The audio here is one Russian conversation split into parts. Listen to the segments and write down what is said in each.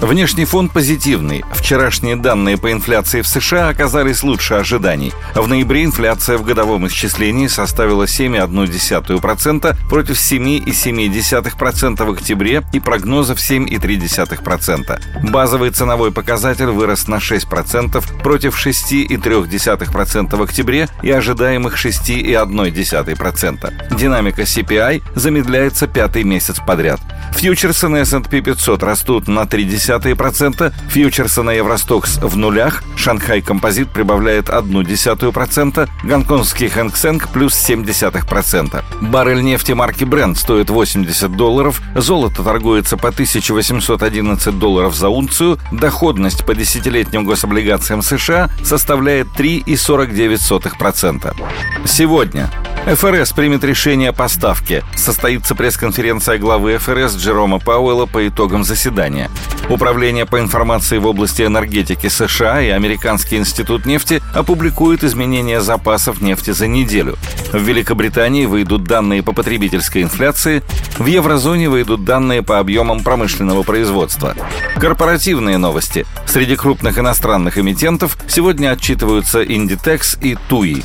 Внешний фон позитивный. Вчерашние данные по инфляции в США оказались лучше ожиданий. В ноябре инфляция в годовом исчислении составила 7,1% против 7,7% в октябре и прогнозов 7,3%. Базовый ценовой показатель вырос на 6% против 6,3% в октябре и ожидаемых 6,1%. Динамика CPI замедляется пятый месяц подряд. Фьючерсы на S&P 500 растут на 0,3%, фьючерсы на Евростокс в нулях, Шанхай Композит прибавляет 0,1%, гонконгский Хэнк плюс 0,7%. Баррель нефти марки Brent стоит 80 долларов, золото торгуется по 1811 долларов за унцию, доходность по десятилетним гособлигациям США составляет 3,49%. Сегодня ФРС примет решение о поставке. Состоится пресс-конференция главы ФРС Джерома Пауэлла по итогам заседания. Управление по информации в области энергетики США и Американский институт нефти опубликуют изменения запасов нефти за неделю. В Великобритании выйдут данные по потребительской инфляции, в еврозоне выйдут данные по объемам промышленного производства. Корпоративные новости. Среди крупных иностранных эмитентов сегодня отчитываются Inditex и TUI.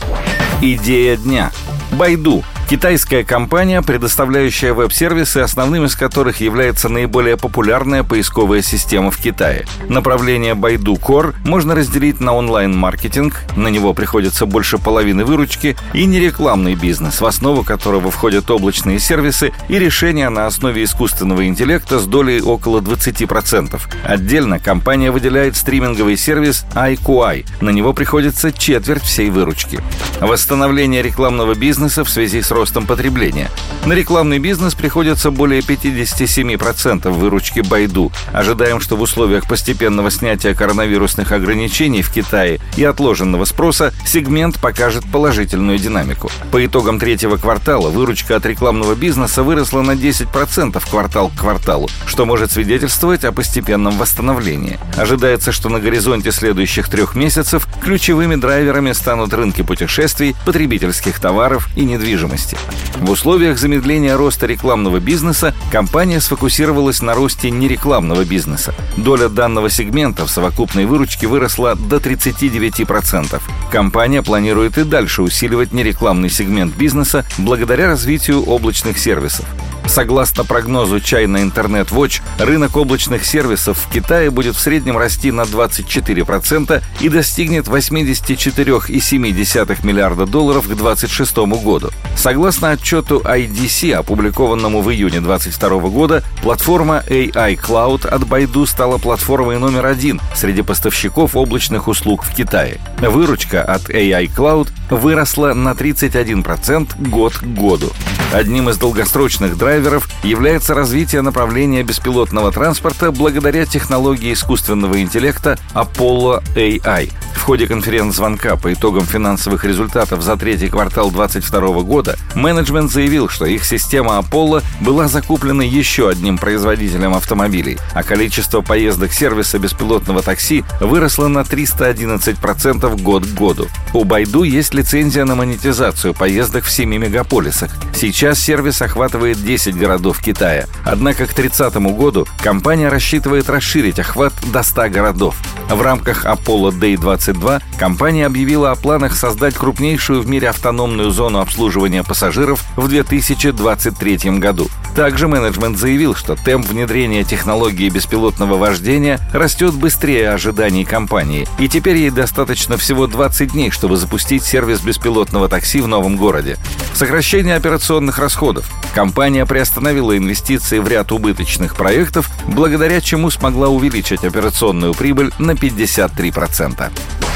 Идея дня. Байду Китайская компания, предоставляющая веб-сервисы, основным из которых является наиболее популярная поисковая система в Китае. Направление Baidu Core можно разделить на онлайн-маркетинг, на него приходится больше половины выручки, и нерекламный бизнес, в основу которого входят облачные сервисы и решения на основе искусственного интеллекта с долей около 20%. Отдельно компания выделяет стриминговый сервис iQI, на него приходится четверть всей выручки. Восстановление рекламного бизнеса в связи с ростом потребления. На рекламный бизнес приходится более 57% выручки Байду. Ожидаем, что в условиях постепенного снятия коронавирусных ограничений в Китае и отложенного спроса сегмент покажет положительную динамику. По итогам третьего квартала выручка от рекламного бизнеса выросла на 10% квартал к кварталу, что может свидетельствовать о постепенном восстановлении. Ожидается, что на горизонте следующих трех месяцев ключевыми драйверами станут рынки путешествий, потребительских товаров и недвижимости деятельности. В условиях замедления роста рекламного бизнеса компания сфокусировалась на росте нерекламного бизнеса. Доля данного сегмента в совокупной выручке выросла до 39%. Компания планирует и дальше усиливать нерекламный сегмент бизнеса благодаря развитию облачных сервисов. Согласно прогнозу China Internet Watch, рынок облачных сервисов в Китае будет в среднем расти на 24% и достигнет 84,7 миллиарда долларов к 2026 году. Согласно отчету IDC, опубликованному в июне 2022 года, платформа AI Cloud от Baidu стала платформой номер один среди поставщиков облачных услуг в Китае. Выручка от AI Cloud выросла на 31% год к году. Одним из долгосрочных драйверов является развитие направления беспилотного транспорта благодаря технологии искусственного интеллекта Apollo AI. Ходе конференц-звонка по итогам финансовых результатов за третий квартал 2022 года менеджмент заявил, что их система Apollo была закуплена еще одним производителем автомобилей, а количество поездок сервиса беспилотного такси выросло на 311% год к году. У Байду есть лицензия на монетизацию поездок в 7 мегаполисах. Сейчас сервис охватывает 10 городов Китая. Однако к 30 году компания рассчитывает расширить охват до 100 городов. В рамках Apollo Day 22 компания объявила о планах создать крупнейшую в мире автономную зону обслуживания пассажиров в 2023 году. Также менеджмент заявил, что темп внедрения технологии беспилотного вождения растет быстрее ожиданий компании, и теперь ей достаточно всего 20 дней, чтобы запустить сервис беспилотного такси в новом городе. Сокращение операционных расходов. Компания приостановила инвестиции в ряд убыточных проектов, благодаря чему смогла увеличить операционную прибыль на 53%.